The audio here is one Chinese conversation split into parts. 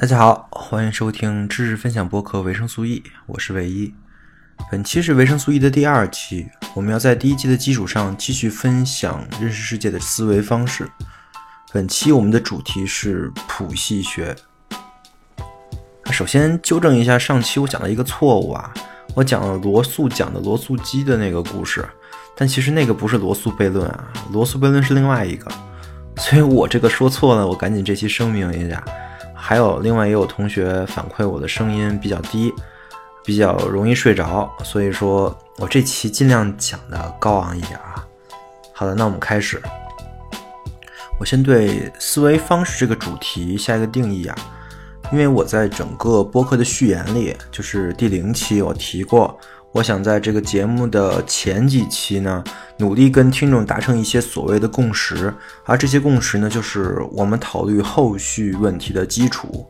大家好，欢迎收听知识分享播客维生素 E，我是唯一。本期是维生素 E 的第二期，我们要在第一期的基础上继续分享认识世界的思维方式。本期我们的主题是谱系学。首先纠正一下上期我讲的一个错误啊，我讲了罗素讲的罗素鸡的那个故事，但其实那个不是罗素悖论啊，罗素悖论是另外一个，所以我这个说错了，我赶紧这期声明一下。还有另外也有同学反馈我的声音比较低，比较容易睡着，所以说我这期尽量讲的高昂一点啊。好的，那我们开始。我先对思维方式这个主题下一个定义啊，因为我在整个播客的序言里，就是第零期我提过。我想在这个节目的前几期呢，努力跟听众达成一些所谓的共识，而这些共识呢，就是我们讨论后续问题的基础。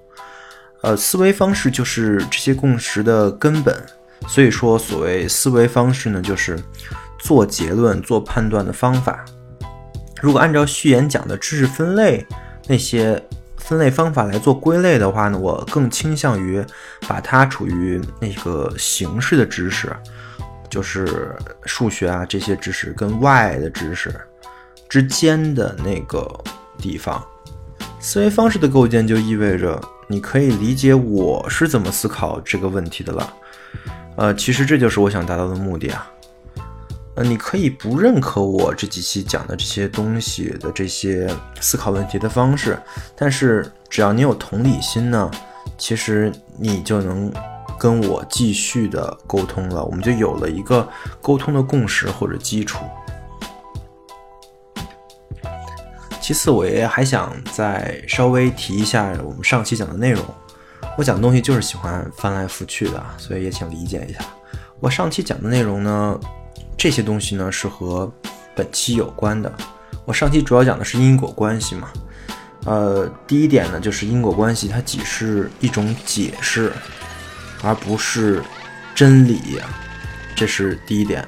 呃，思维方式就是这些共识的根本。所以说，所谓思维方式呢，就是做结论、做判断的方法。如果按照序言讲的知识分类那些。分类方法来做归类的话呢，我更倾向于把它处于那个形式的知识，就是数学啊这些知识跟外的知识之间的那个地方。思维方式的构建就意味着你可以理解我是怎么思考这个问题的了。呃，其实这就是我想达到的目的啊。你可以不认可我这几期讲的这些东西的这些思考问题的方式，但是只要你有同理心呢，其实你就能跟我继续的沟通了，我们就有了一个沟通的共识或者基础。其次，我也还想再稍微提一下我们上期讲的内容，我讲的东西就是喜欢翻来覆去的，所以也请理解一下。我上期讲的内容呢。这些东西呢是和本期有关的。我上期主要讲的是因果关系嘛，呃，第一点呢就是因果关系它只是一种解释，而不是真理，这是第一点。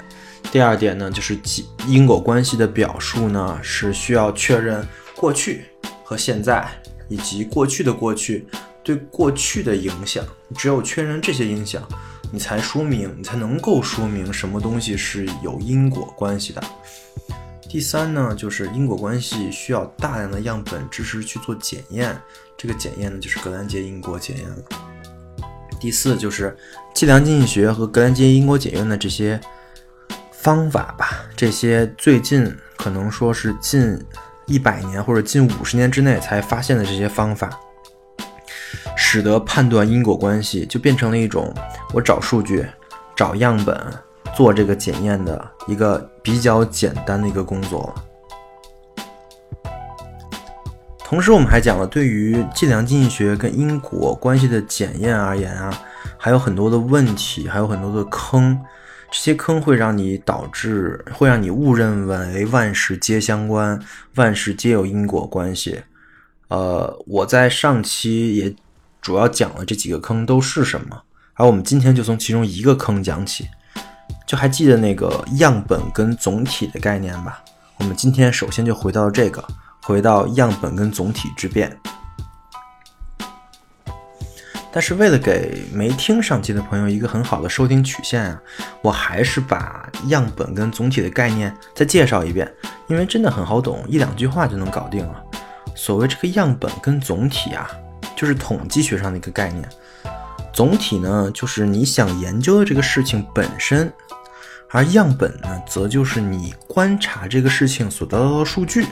第二点呢就是因果关系的表述呢是需要确认过去和现在以及过去的过去对过去的影响，只有确认这些影响。你才说明，你才能够说明什么东西是有因果关系的。第三呢，就是因果关系需要大量的样本知识去做检验，这个检验呢就是格兰杰因果检验了。第四就是计量经济学和格兰杰因果检验的这些方法吧，这些最近可能说是近一百年或者近五十年之内才发现的这些方法。使得判断因果关系就变成了一种我找数据、找样本、做这个检验的一个比较简单的一个工作。同时，我们还讲了，对于计量经济学跟因果关系的检验而言啊，还有很多的问题，还有很多的坑。这些坑会让你导致，会让你误认为万事皆相关，万事皆有因果关系。呃，我在上期也。主要讲了这几个坑都是什么，而我们今天就从其中一个坑讲起，就还记得那个样本跟总体的概念吧？我们今天首先就回到这个，回到样本跟总体之变。但是为了给没听上期的朋友一个很好的收听曲线啊，我还是把样本跟总体的概念再介绍一遍，因为真的很好懂，一两句话就能搞定了。所谓这个样本跟总体啊。就是统计学上的一个概念，总体呢就是你想研究的这个事情本身，而样本呢则就是你观察这个事情所得到的数据。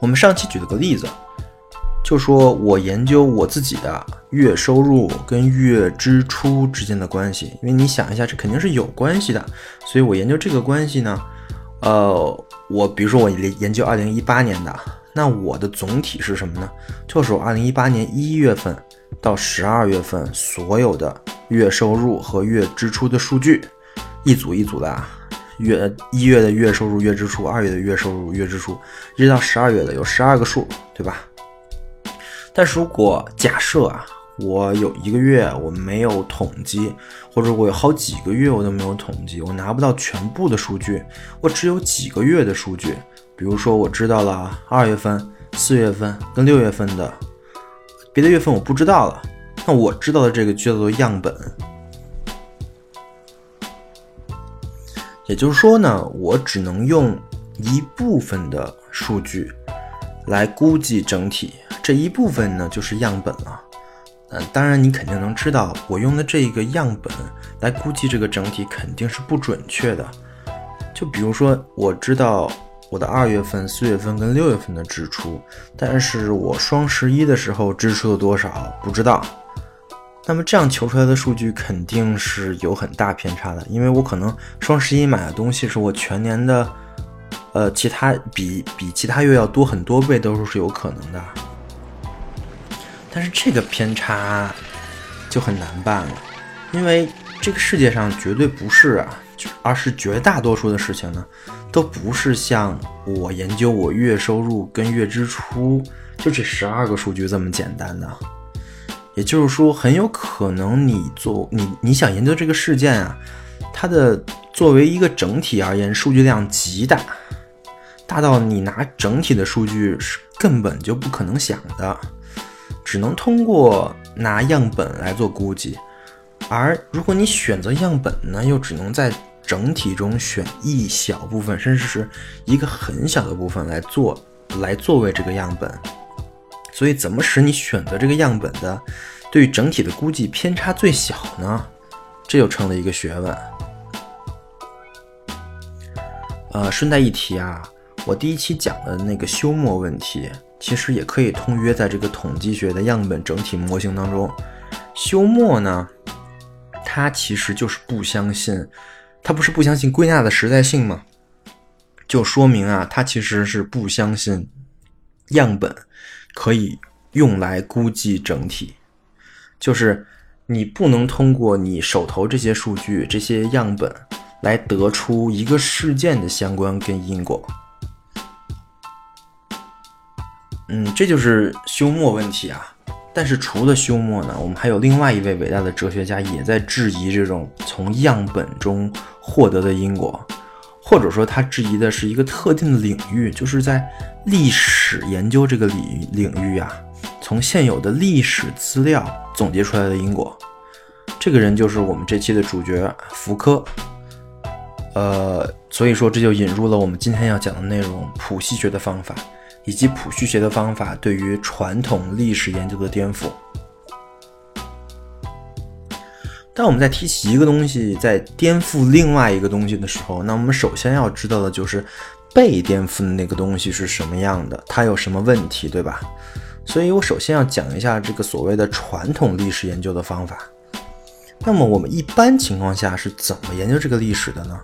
我们上期举了个例子，就说我研究我自己的月收入跟月支出之间的关系，因为你想一下，这肯定是有关系的，所以我研究这个关系呢，呃，我比如说我研研究二零一八年的。那我的总体是什么呢？就是我二零一八年一月份到十二月份所有的月收入和月支出的数据，一组一组的啊，月一月的月收入、月支出，二月的月收入、月支出，一直到十二月的有十二个数，对吧？但是如果假设啊，我有一个月我没有统计，或者我有好几个月我都没有统计，我拿不到全部的数据，我只有几个月的数据。比如说，我知道了二月份、四月份跟六月份的别的月份我不知道了，那我知道的这个叫做样本。也就是说呢，我只能用一部分的数据来估计整体，这一部分呢就是样本了。嗯，当然你肯定能知道，我用的这个样本来估计这个整体肯定是不准确的。就比如说，我知道我的二月份、四月份跟六月份的支出，但是我双十一的时候支出了多少不知道。那么这样求出来的数据肯定是有很大偏差的，因为我可能双十一买的东西是我全年的，呃，其他比比其他月要多很多倍都是有可能的。但是这个偏差就很难办了，因为这个世界上绝对不是啊，而是绝大多数的事情呢，都不是像我研究我月收入跟月支出就这十二个数据这么简单的。也就是说，很有可能你做你你想研究这个事件啊，它的作为一个整体而言，数据量极大，大到你拿整体的数据是根本就不可能想的。只能通过拿样本来做估计，而如果你选择样本呢，又只能在整体中选一小部分，甚至是一个很小的部分来做，来作为这个样本。所以，怎么使你选择这个样本的对于整体的估计偏差最小呢？这就成了一个学问。呃，顺带一提啊，我第一期讲的那个休谟问题。其实也可以通约在这个统计学的样本整体模型当中。休谟呢，他其实就是不相信，他不是不相信归纳的实在性吗？就说明啊，他其实是不相信样本可以用来估计整体，就是你不能通过你手头这些数据、这些样本来得出一个事件的相关跟因果。嗯，这就是休谟问题啊。但是除了休谟呢，我们还有另外一位伟大的哲学家也在质疑这种从样本中获得的因果，或者说他质疑的是一个特定的领域，就是在历史研究这个领领域啊，从现有的历史资料总结出来的因果。这个人就是我们这期的主角福柯。呃，所以说这就引入了我们今天要讲的内容——谱系学的方法。以及谱序学的方法对于传统历史研究的颠覆。当我们在提起一个东西在颠覆另外一个东西的时候，那我们首先要知道的就是被颠覆的那个东西是什么样的，它有什么问题，对吧？所以我首先要讲一下这个所谓的传统历史研究的方法。那么我们一般情况下是怎么研究这个历史的呢？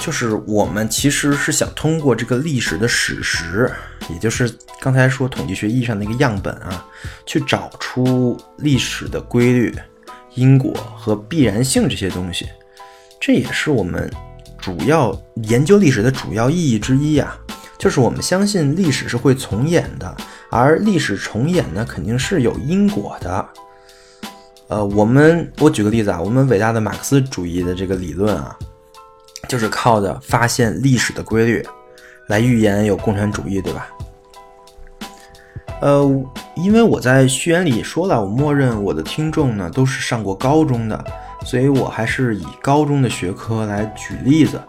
就是我们其实是想通过这个历史的史实，也就是刚才说统计学意义上的一个样本啊，去找出历史的规律、因果和必然性这些东西。这也是我们主要研究历史的主要意义之一啊。就是我们相信历史是会重演的，而历史重演呢，肯定是有因果的。呃，我们我举个例子啊，我们伟大的马克思主义的这个理论啊。就是靠着发现历史的规律，来预言有共产主义，对吧？呃，因为我在序言里说了，我默认我的听众呢都是上过高中的，所以我还是以高中的学科来举例子。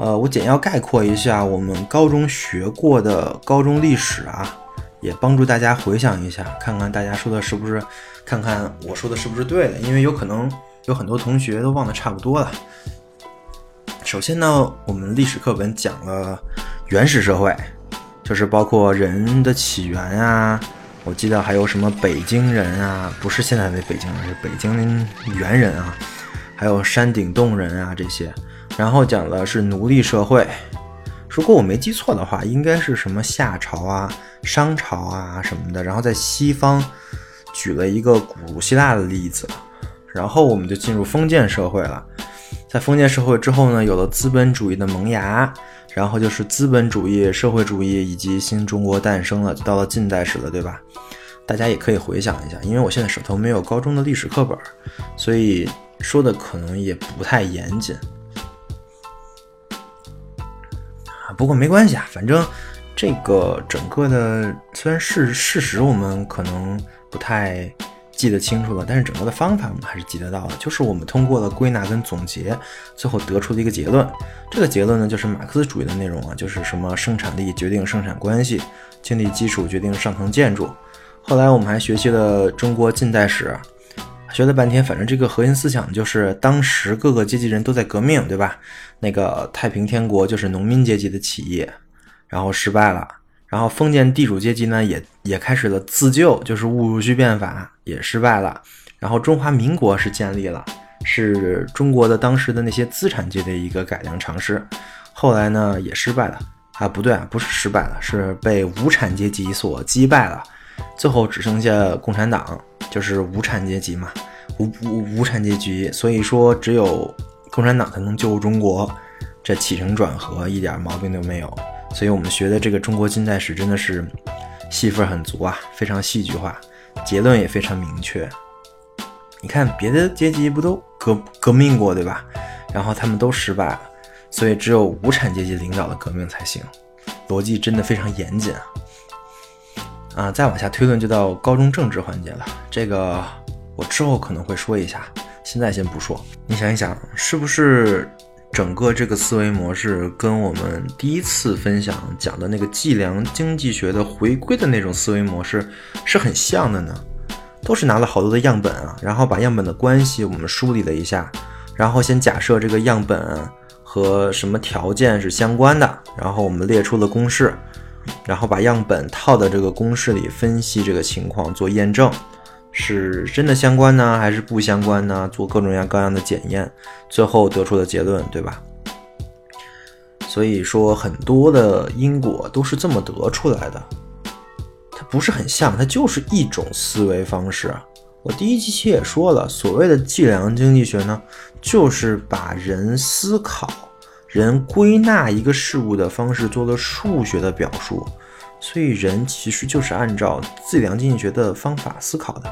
呃，我简要概括一下我们高中学过的高中历史啊，也帮助大家回想一下，看看大家说的是不是，看看我说的是不是对的，因为有可能有很多同学都忘得差不多了。首先呢，我们历史课本讲了原始社会，就是包括人的起源啊。我记得还有什么北京人啊，不是现在的北京人，是北京猿人啊，还有山顶洞人啊这些。然后讲的是奴隶社会，如果我没记错的话，应该是什么夏朝啊、商朝啊什么的。然后在西方举了一个古希腊的例子，然后我们就进入封建社会了。在封建社会之后呢，有了资本主义的萌芽，然后就是资本主义、社会主义以及新中国诞生了，就到了近代史了，对吧？大家也可以回想一下，因为我现在手头没有高中的历史课本，所以说的可能也不太严谨。不过没关系啊，反正这个整个的虽然事事实我们可能不太记得清楚了，但是整个的方法我们还是记得到的。就是我们通过了归纳跟总结，最后得出的一个结论。这个结论呢，就是马克思主义的内容啊，就是什么生产力决定生产关系，经济基础决定上层建筑。后来我们还学习了中国近代史，学了半天，反正这个核心思想就是当时各个阶级人都在革命，对吧？那个太平天国就是农民阶级的起义，然后失败了。然后封建地主阶级呢，也也开始了自救，就是戊戌变法也失败了。然后中华民国是建立了，是中国的当时的那些资产阶级的一个改良尝试。后来呢，也失败了啊，不对啊，不是失败了，是被无产阶级所击败了。最后只剩下共产党，就是无产阶级嘛，无无无产阶级，所以说只有共产党才能救中国，这起承转合一点毛病都没有。所以我们学的这个中国近代史真的是戏份很足啊，非常戏剧化，结论也非常明确。你看别的阶级不都革革命过对吧？然后他们都失败了，所以只有无产阶级领导的革命才行，逻辑真的非常严谨啊。啊，再往下推论就到高中政治环节了。这个我之后可能会说一下，现在先不说。你想一想，是不是整个这个思维模式跟我们第一次分享讲的那个计量经济学的回归的那种思维模式是很像的呢？都是拿了好多的样本啊，然后把样本的关系我们梳理了一下，然后先假设这个样本和什么条件是相关的，然后我们列出了公式。然后把样本套到这个公式里分析这个情况做验证，是真的相关呢，还是不相关呢？做各种各样各样的检验，最后得出的结论，对吧？所以说很多的因果都是这么得出来的，它不是很像，它就是一种思维方式。我第一期也说了，所谓的计量经济学呢，就是把人思考。人归纳一个事物的方式做了数学的表述，所以人其实就是按照计量经济学的方法思考的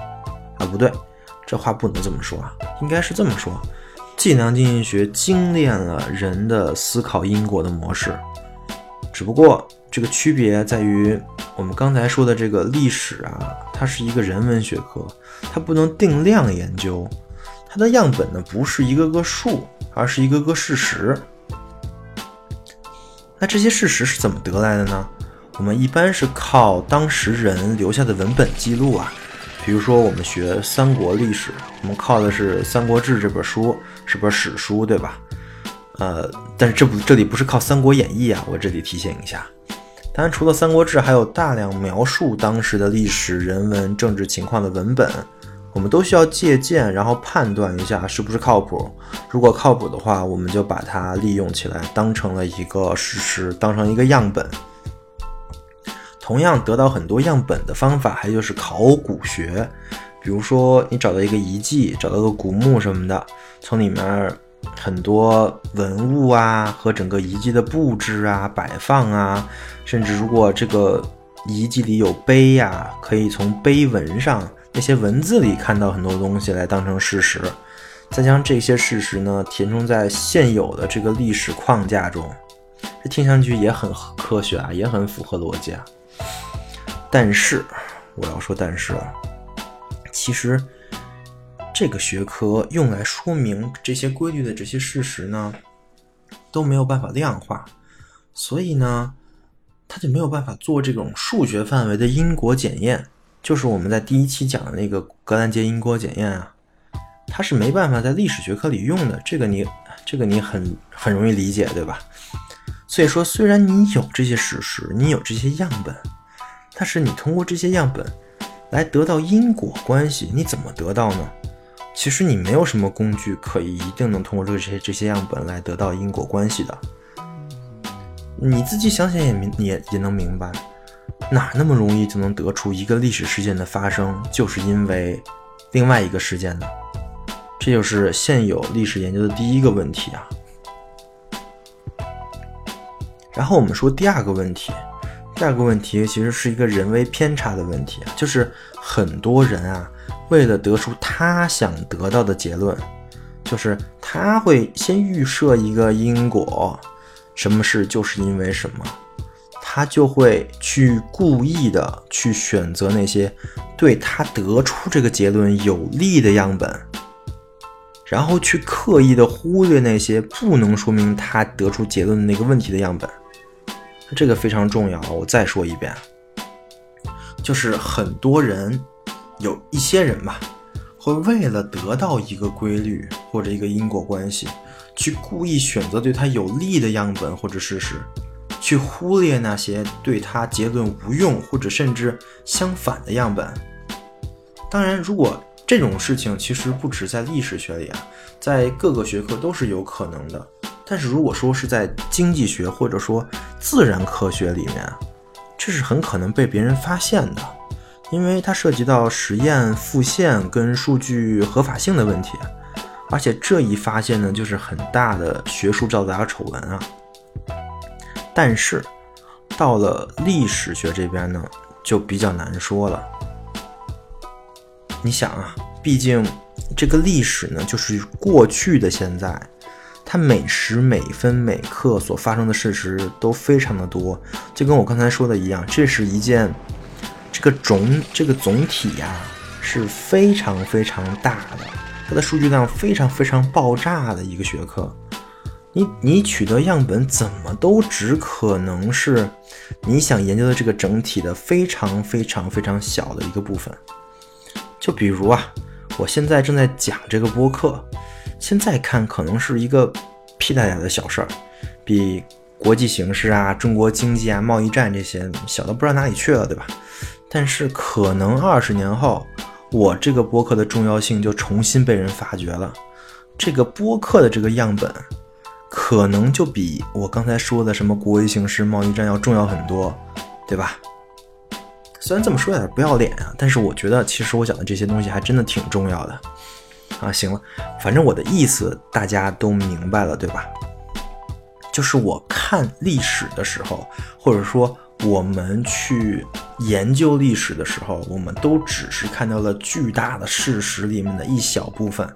啊，不对，这话不能这么说啊，应该是这么说：计量经济学精炼了人的思考因果的模式，只不过这个区别在于，我们刚才说的这个历史啊，它是一个人文学科，它不能定量研究，它的样本呢不是一个个数，而是一个个事实。那这些事实是怎么得来的呢？我们一般是靠当时人留下的文本记录啊，比如说我们学三国历史，我们靠的是《三国志》这本书，是本史书，对吧？呃，但是这不这里不是靠《三国演义》啊，我这里提醒一下。当然，除了《三国志》，还有大量描述当时的历史、人文、政治情况的文本。我们都需要借鉴，然后判断一下是不是靠谱。如果靠谱的话，我们就把它利用起来，当成了一个事实，当成一个样本。同样，得到很多样本的方法还就是考古学。比如说，你找到一个遗迹，找到个古墓什么的，从里面很多文物啊和整个遗迹的布置啊、摆放啊，甚至如果这个遗迹里有碑呀，可以从碑文上。那些文字里看到很多东西来当成事实，再将这些事实呢填充在现有的这个历史框架中，这听上去也很科学啊，也很符合逻辑啊。但是我要说，但是其实这个学科用来说明这些规律的这些事实呢，都没有办法量化，所以呢，它就没有办法做这种数学范围的因果检验。就是我们在第一期讲的那个格兰杰因果检验啊，它是没办法在历史学科里用的，这个你这个你很很容易理解，对吧？所以说，虽然你有这些史实，你有这些样本，但是你通过这些样本来得到因果关系，你怎么得到呢？其实你没有什么工具可以一定能通过这些这些样本来得到因果关系的。你自己想想也明也也能明白。哪那么容易就能得出一个历史事件的发生就是因为另外一个事件呢？这就是现有历史研究的第一个问题啊。然后我们说第二个问题，第二个问题其实是一个人为偏差的问题，就是很多人啊，为了得出他想得到的结论，就是他会先预设一个因果，什么事就是因为什么。他就会去故意的去选择那些对他得出这个结论有利的样本，然后去刻意的忽略那些不能说明他得出结论的那个问题的样本。这个非常重要，我再说一遍，就是很多人有一些人吧，会为了得到一个规律或者一个因果关系，去故意选择对他有利的样本或者事实。去忽略那些对他结论无用或者甚至相反的样本。当然，如果这种事情其实不止在历史学里啊，在各个学科都是有可能的。但是如果说是在经济学或者说自然科学里面，这是很可能被别人发现的，因为它涉及到实验复现跟数据合法性的问题，而且这一发现呢，就是很大的学术造假丑闻啊。但是，到了历史学这边呢，就比较难说了。你想啊，毕竟这个历史呢，就是过去的现在，它每时每分每刻所发生的事实都非常的多。就跟我刚才说的一样，这是一件这个总这个总体呀是非常非常大的，它的数据量非常非常爆炸的一个学科。你你取得样本怎么都只可能是你想研究的这个整体的非常非常非常小的一个部分。就比如啊，我现在正在讲这个播客，现在看可能是一个屁大点的小事儿，比国际形势啊、中国经济啊、贸易战这些小的不知道哪里去了，对吧？但是可能二十年后，我这个播客的重要性就重新被人发掘了，这个播客的这个样本。可能就比我刚才说的什么国际形势、贸易战要重要很多，对吧？虽然这么说有点不要脸啊，但是我觉得其实我讲的这些东西还真的挺重要的啊。行了，反正我的意思大家都明白了，对吧？就是我看历史的时候，或者说我们去研究历史的时候，我们都只是看到了巨大的事实里面的一小部分。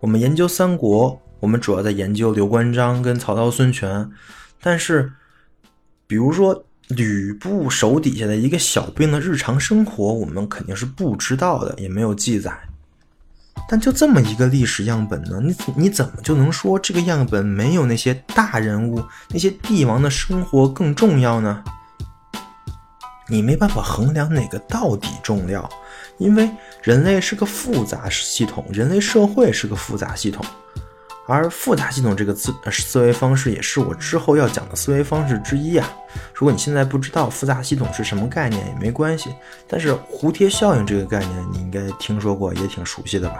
我们研究三国。我们主要在研究刘关张跟曹操孙权，但是，比如说吕布手底下的一个小兵的日常生活，我们肯定是不知道的，也没有记载。但就这么一个历史样本呢，你你怎么就能说这个样本没有那些大人物、那些帝王的生活更重要呢？你没办法衡量哪个到底重要，因为人类是个复杂系统，人类社会是个复杂系统。而复杂系统这个思思维方式也是我之后要讲的思维方式之一啊。如果你现在不知道复杂系统是什么概念也没关系，但是蝴蝶效应这个概念你应该听说过，也挺熟悉的吧？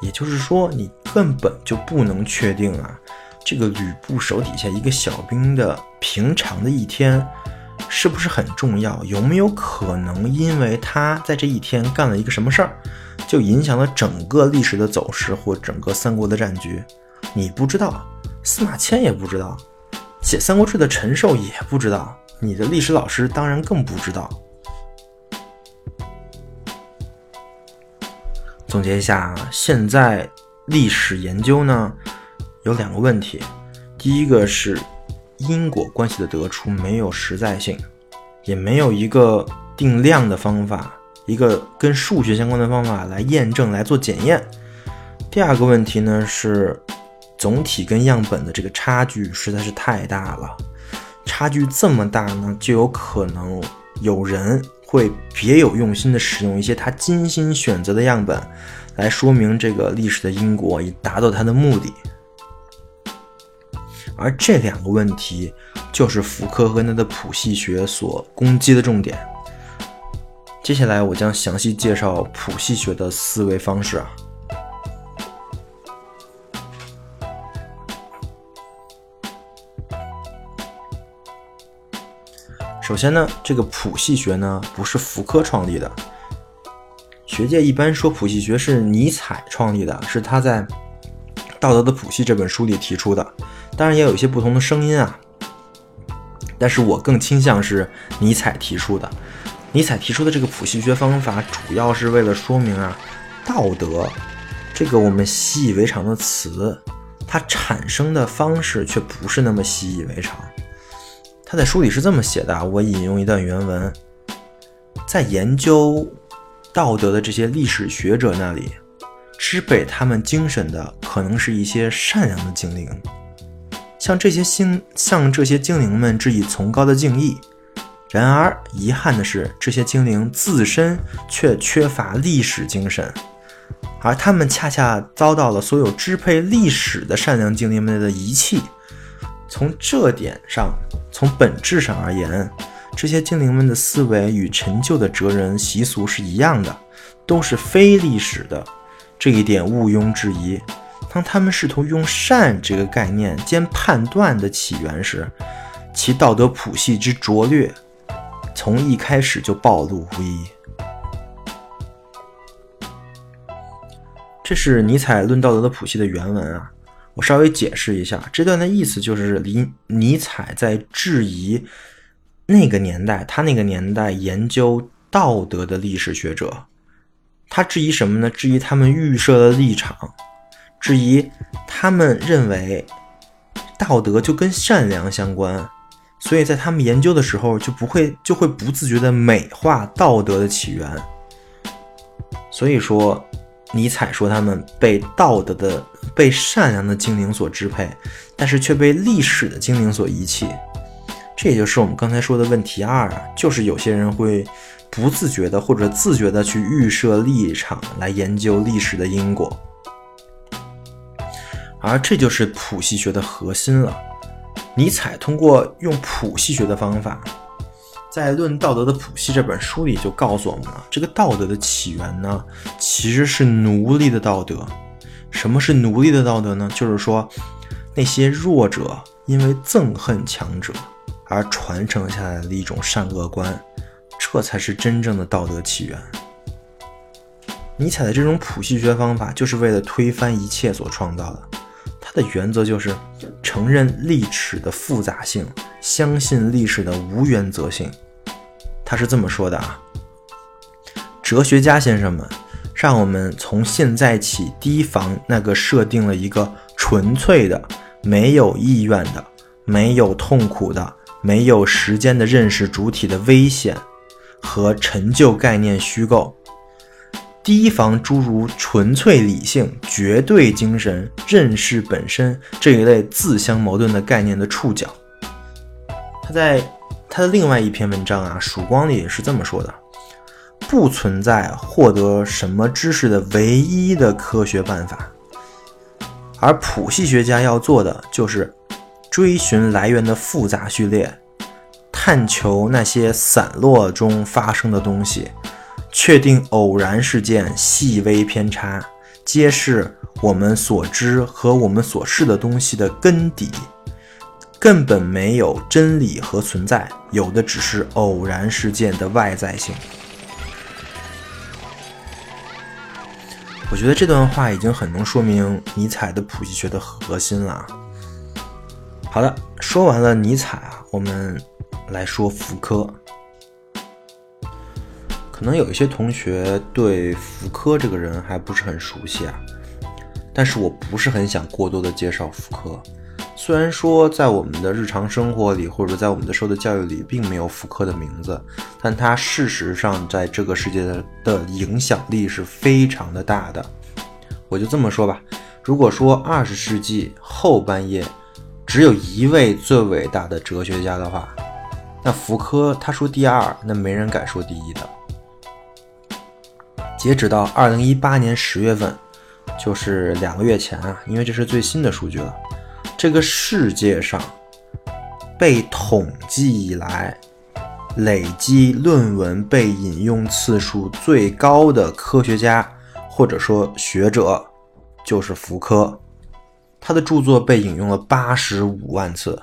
也就是说，你根本就不能确定啊，这个吕布手底下一个小兵的平常的一天是不是很重要？有没有可能因为他在这一天干了一个什么事儿？就影响了整个历史的走势或整个三国的战局，你不知道，司马迁也不知道，写《三国志》的陈寿也不知道，你的历史老师当然更不知道。总结一下，现在历史研究呢有两个问题，第一个是因果关系的得出没有实在性，也没有一个定量的方法。一个跟数学相关的方法来验证来做检验。第二个问题呢是，总体跟样本的这个差距实在是太大了。差距这么大呢，就有可能有人会别有用心的使用一些他精心选择的样本，来说明这个历史的因果，以达到他的目的。而这两个问题，就是福柯和他的谱系学所攻击的重点。接下来我将详细介绍谱系学的思维方式啊。首先呢，这个谱系学呢不是福柯创立的，学界一般说谱系学是尼采创立的，是他在《道德的谱系》这本书里提出的。当然也有一些不同的声音啊，但是我更倾向是尼采提出的。尼采提出的这个谱系学方法，主要是为了说明啊，道德这个我们习以为常的词，它产生的方式却不是那么习以为常。他在书里是这么写的啊，我引用一段原文：在研究道德的这些历史学者那里，支配他们精神的可能是一些善良的精灵，向这些心向这些精灵们致以崇高的敬意。然而，遗憾的是，这些精灵自身却缺乏历史精神，而他们恰恰遭到了所有支配历史的善良精灵们的遗弃。从这点上，从本质上而言，这些精灵们的思维与陈旧的哲人习俗是一样的，都是非历史的。这一点毋庸置疑。当他们试图用善这个概念兼判断的起源时，其道德谱系之拙劣，从一开始就暴露无遗。这是尼采《论道德的谱系》的原文啊。我稍微解释一下，这段的意思就是尼尼采在质疑那个年代，他那个年代研究道德的历史学者，他质疑什么呢？质疑他们预设的立场，质疑他们认为道德就跟善良相关，所以在他们研究的时候就不会就会不自觉的美化道德的起源。所以说。尼采说他们被道德的、被善良的精灵所支配，但是却被历史的精灵所遗弃。这也就是我们刚才说的问题二啊，就是有些人会不自觉的或者自觉的去预设立场来研究历史的因果，而这就是谱系学的核心了。尼采通过用谱系学的方法。在《论道德的谱系》这本书里就告诉我们了，这个道德的起源呢，其实是奴隶的道德。什么是奴隶的道德呢？就是说，那些弱者因为憎恨强者而传承下来的一种善恶观，这才是真正的道德起源。尼采的这种谱系学方法，就是为了推翻一切所创造的。它的原则就是承认历史的复杂性，相信历史的无原则性。他是这么说的啊，哲学家先生们，让我们从现在起提防那个设定了一个纯粹的、没有意愿的、没有痛苦的、没有时间的认识主体的危险和陈旧概念虚构，提防诸如纯粹理性、绝对精神、认识本身这一类自相矛盾的概念的触角。他在。他的另外一篇文章啊，《曙光》里是这么说的：不存在获得什么知识的唯一的科学办法，而谱系学家要做的就是追寻来源的复杂序列，探求那些散落中发生的东西，确定偶然事件细微偏差，揭示我们所知和我们所视的东西的根底。根本没有真理和存在，有的只是偶然事件的外在性。我觉得这段话已经很能说明尼采的普系学的核心了。好的，说完了尼采啊，我们来说福柯。可能有一些同学对福柯这个人还不是很熟悉啊，但是我不是很想过多的介绍福柯。虽然说在我们的日常生活里，或者在我们的受的教育里，并没有福柯的名字，但他事实上在这个世界的的影响力是非常的大的。我就这么说吧，如果说二十世纪后半叶只有一位最伟大的哲学家的话，那福柯他说第二，那没人敢说第一的。截止到二零一八年十月份，就是两个月前啊，因为这是最新的数据了。这个世界上被统计以来累计论文被引用次数最高的科学家或者说学者就是福柯，他的著作被引用了八十五万次。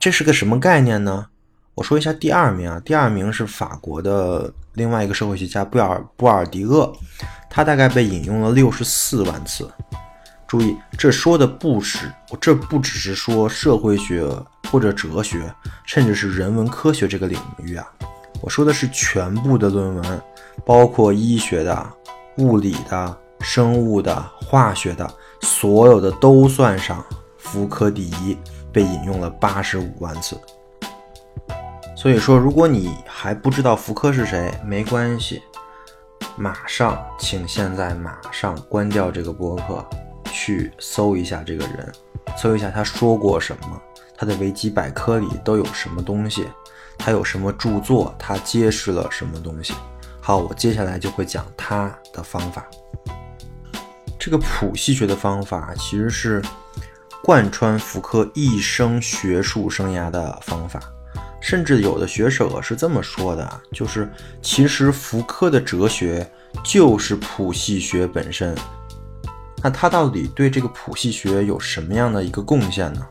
这是个什么概念呢？我说一下第二名啊，第二名是法国的另外一个社会学家布尔布尔迪厄，他大概被引用了六十四万次。注意，这说的不是，这不只是说社会学或者哲学，甚至是人文科学这个领域啊。我说的是全部的论文，包括医学的、物理的、生物的、化学的，所有的都算上。福柯第一，被引用了八十五万次。所以说，如果你还不知道福柯是谁，没关系，马上，请现在马上关掉这个播客，去搜一下这个人，搜一下他说过什么，他的维基百科里都有什么东西，他有什么著作，他揭示了什么东西。好，我接下来就会讲他的方法。这个谱系学的方法其实是贯穿福柯一生学术生涯的方法。甚至有的学者是这么说的，就是其实福柯的哲学就是谱系学本身。那他到底对这个谱系学有什么样的一个贡献呢？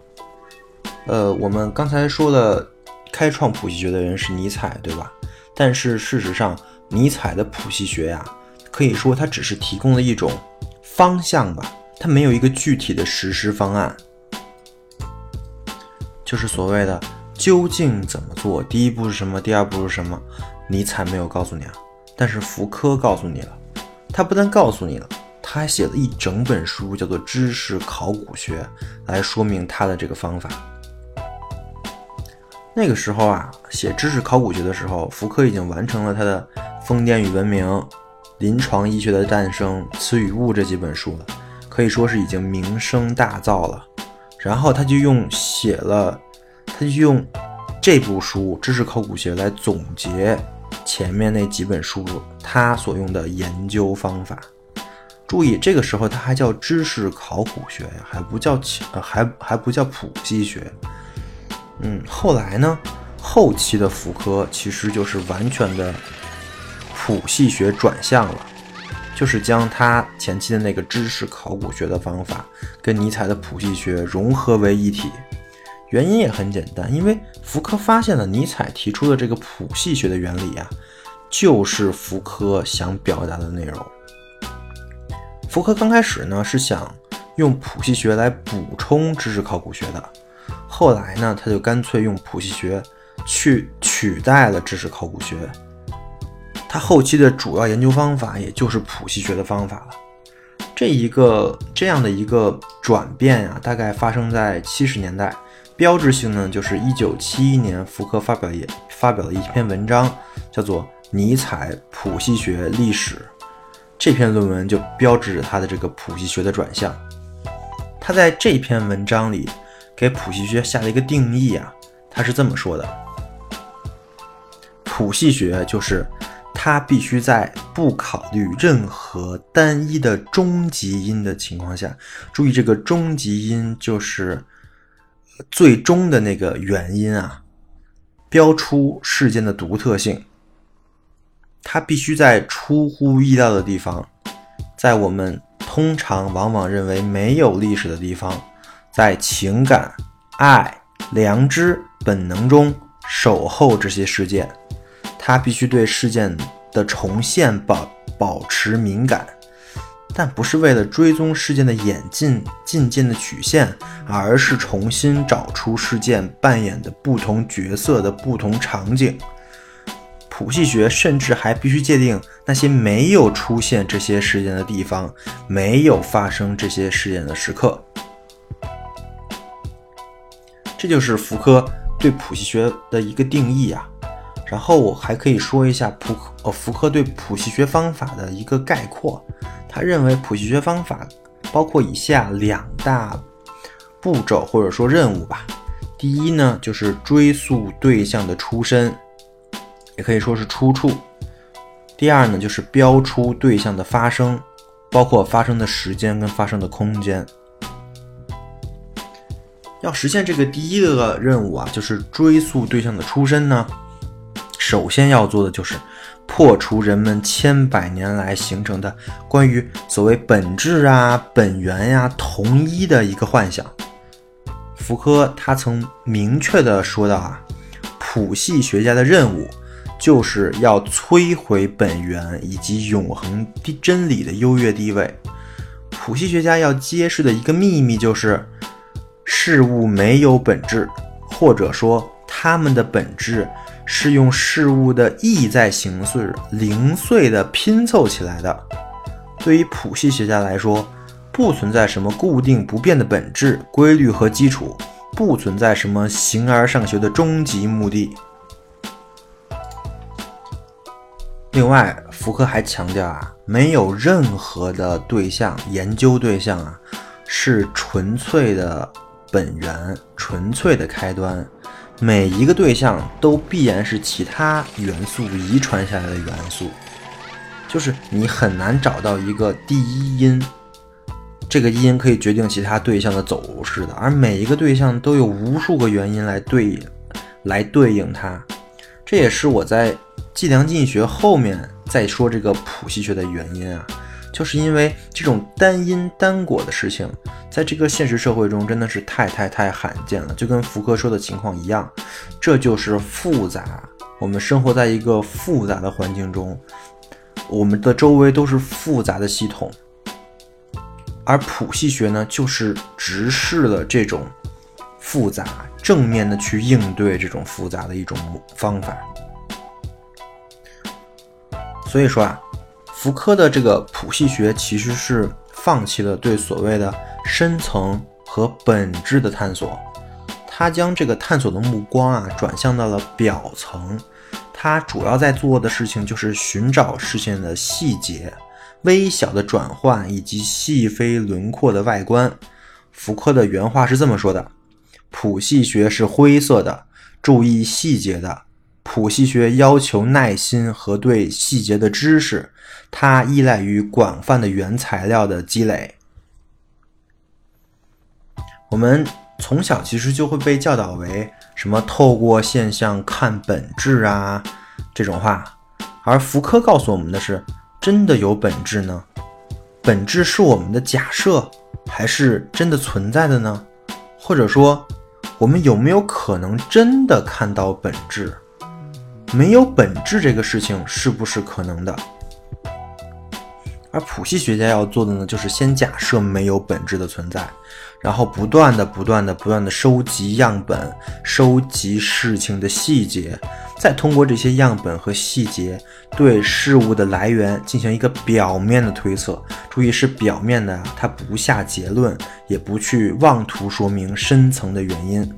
呃，我们刚才说了，开创谱系学的人是尼采，对吧？但是事实上，尼采的谱系学呀，可以说他只是提供了一种方向吧，他没有一个具体的实施方案，就是所谓的。究竟怎么做？第一步是什么？第二步是什么？尼采没有告诉你啊，但是福柯告诉你了。他不但告诉你了，他还写了一整本书，叫做《知识考古学》，来说明他的这个方法。那个时候啊，写《知识考古学》的时候，福柯已经完成了他的《疯癫与文明》《临床医学的诞生》《词与物》这几本书了，可以说是已经名声大噪了。然后他就用写了。他就用这部书《知识考古学》来总结前面那几本书他所用的研究方法。注意，这个时候他还叫知识考古学呀，还不叫呃还还不叫谱系学。嗯，后来呢，后期的福柯其实就是完全的谱系学转向了，就是将他前期的那个知识考古学的方法跟尼采的谱系学融合为一体。原因也很简单，因为福柯发现了尼采提出的这个谱系学的原理啊，就是福柯想表达的内容。福柯刚开始呢是想用谱系学来补充知识考古学的，后来呢他就干脆用谱系学去取代了知识考古学。他后期的主要研究方法也就是谱系学的方法了。这一个这样的一个转变呀，大概发生在七十年代。标志性呢，就是一九七一年，福柯发表也发表了一篇文章，叫做《尼采谱系学历史》。这篇论文就标志着他的这个谱系学的转向。他在这篇文章里给谱系学下了一个定义啊，他是这么说的：谱系学就是它必须在不考虑任何单一的终极因的情况下，注意这个终极因就是。最终的那个原因啊，标出事件的独特性。它必须在出乎意料的地方，在我们通常往往认为没有历史的地方，在情感、爱、良知、本能中守候这些事件。它必须对事件的重现保保持敏感。但不是为了追踪事件的演进进进的曲线，而是重新找出事件扮演的不同角色的不同场景。谱系学甚至还必须界定那些没有出现这些事件的地方，没有发生这些事件的时刻。这就是福柯对谱系学的一个定义啊。然后我还可以说一下普呃福柯对谱系学方法的一个概括。他认为谱系学方法包括以下两大步骤或者说任务吧。第一呢，就是追溯对象的出身，也可以说是出处。第二呢，就是标出对象的发生，包括发生的时间跟发生的空间。要实现这个第一个任务啊，就是追溯对象的出身呢，首先要做的就是。破除人们千百年来形成的关于所谓本质啊、本源呀、同一的一个幻想。福柯他曾明确的说到啊，谱系学家的任务就是要摧毁本源以及永恒的真理的优越地位。谱系学家要揭示的一个秘密就是，事物没有本质，或者说它们的本质。是用事物的意在形式零碎的拼凑起来的。对于谱系学家来说，不存在什么固定不变的本质规律和基础，不存在什么形而上学的终极目的。另外，福柯还强调啊，没有任何的对象研究对象啊是纯粹的本源、纯粹的开端，每一个对象都必然是其他元素遗传下来的元素，就是你很难找到一个第一因，这个因可以决定其他对象的走势的，而每一个对象都有无数个原因来对，来对应它，这也是我在。计量经济学后面再说这个谱系学的原因啊，就是因为这种单因单果的事情，在这个现实社会中真的是太太太罕见了，就跟福柯说的情况一样，这就是复杂。我们生活在一个复杂的环境中，我们的周围都是复杂的系统，而谱系学呢，就是直视了这种复杂，正面的去应对这种复杂的一种方法。所以说啊，福柯的这个谱系学其实是放弃了对所谓的深层和本质的探索，他将这个探索的目光啊转向到了表层，他主要在做的事情就是寻找事件的细节、微小的转换以及细微轮廓的外观。福柯的原话是这么说的：“谱系学是灰色的，注意细节的。”谱系学要求耐心和对细节的知识，它依赖于广泛的原材料的积累。我们从小其实就会被教导为什么透过现象看本质啊这种话，而福柯告诉我们的是，真的有本质呢？本质是我们的假设，还是真的存在的呢？或者说，我们有没有可能真的看到本质？没有本质这个事情是不是可能的？而谱系学家要做的呢，就是先假设没有本质的存在，然后不断的、不断的、不断的收集样本，收集事情的细节，再通过这些样本和细节对事物的来源进行一个表面的推测。注意是表面的，它不下结论，也不去妄图说明深层的原因。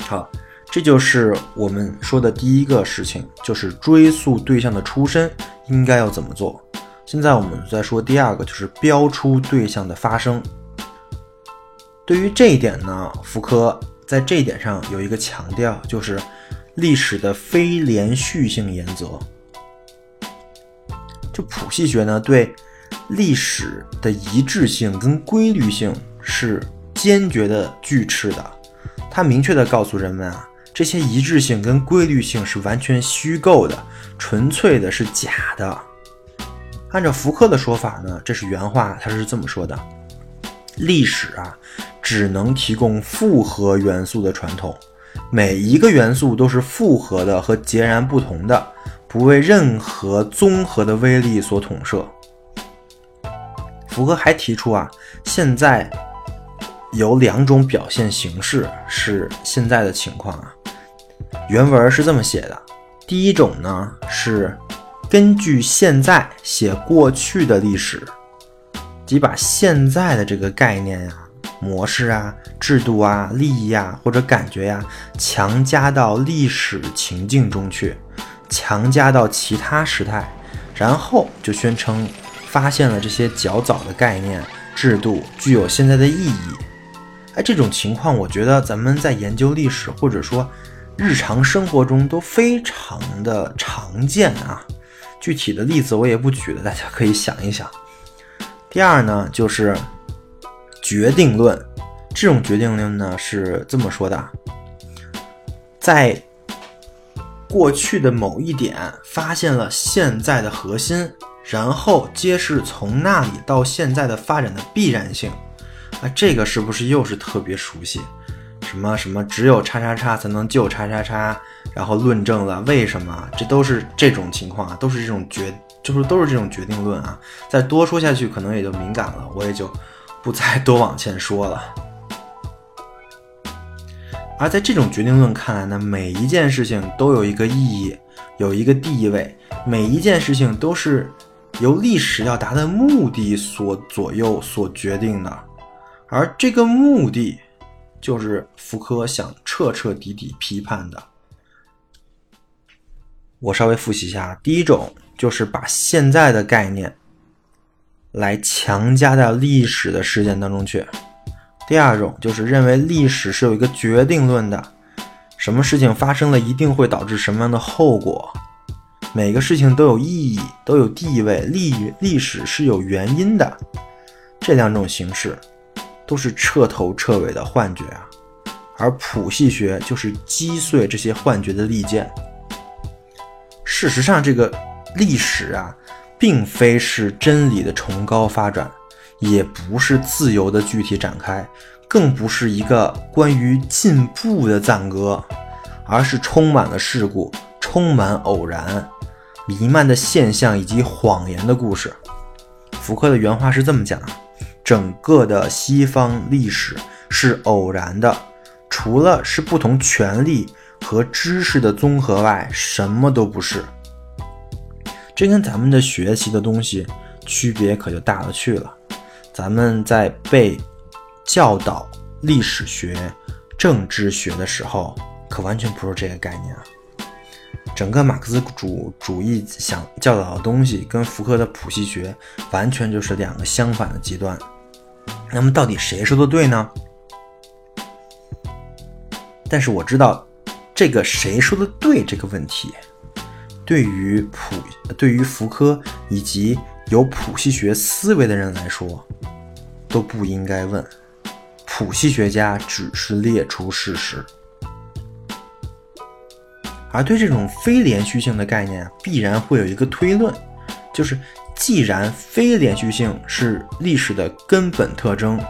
好。这就是我们说的第一个事情，就是追溯对象的出身应该要怎么做。现在我们再说第二个，就是标出对象的发生。对于这一点呢，福柯在这一点上有一个强调，就是历史的非连续性原则。就谱系学呢，对历史的一致性跟规律性是坚决的拒斥的，他明确的告诉人们啊。这些一致性跟规律性是完全虚构的，纯粹的是假的。按照福柯的说法呢，这是原话，他是这么说的：历史啊，只能提供复合元素的传统，每一个元素都是复合的和截然不同的，不为任何综合的威力所统摄。福柯还提出啊，现在有两种表现形式是现在的情况啊。原文是这么写的：第一种呢是根据现在写过去的历史，即把现在的这个概念呀、模式啊、制度啊、利益啊或者感觉呀强加到历史情境中去，强加到其他时态，然后就宣称发现了这些较早的概念、制度具有现在的意义。哎，这种情况，我觉得咱们在研究历史或者说。日常生活中都非常的常见啊，具体的例子我也不举了，大家可以想一想。第二呢，就是决定论，这种决定论呢是这么说的：在过去的某一点发现了现在的核心，然后揭示从那里到现在的发展的必然性。啊，这个是不是又是特别熟悉？什么什么，只有叉叉叉才能救叉叉叉，然后论证了为什么，这都是这种情况啊，都是这种决，就是都是这种决定论啊。再多说下去，可能也就敏感了，我也就不再多往前说了。而在这种决定论看来呢，每一件事情都有一个意义，有一个地位，每一件事情都是由历史要达的目的所左右、所决定的，而这个目的。就是福柯想彻彻底底批判的。我稍微复习一下，第一种就是把现在的概念来强加到历史的事件当中去；第二种就是认为历史是有一个决定论的，什么事情发生了一定会导致什么样的后果，每个事情都有意义，都有地位，历历史是有原因的。这两种形式都是彻头彻尾的幻觉啊，而谱系学就是击碎这些幻觉的利剑。事实上，这个历史啊，并非是真理的崇高发展，也不是自由的具体展开，更不是一个关于进步的赞歌，而是充满了事故、充满偶然、弥漫的现象以及谎言的故事。福柯的原话是这么讲：整个的西方历史是偶然的，除了是不同权力。和知识的综合外，什么都不是。这跟咱们的学习的东西区别可就大了去了。咱们在背教导历史学、政治学的时候，可完全不是这个概念啊。整个马克思主主义想教导的东西，跟福柯的谱系学完全就是两个相反的极端。那么，到底谁说的对呢？但是我知道。这个谁说的对？这个问题，对于普对于福柯以及有谱系学思维的人来说，都不应该问。谱系学家只是列出事实，而对这种非连续性的概念，必然会有一个推论，就是既然非连续性是历史的根本特征。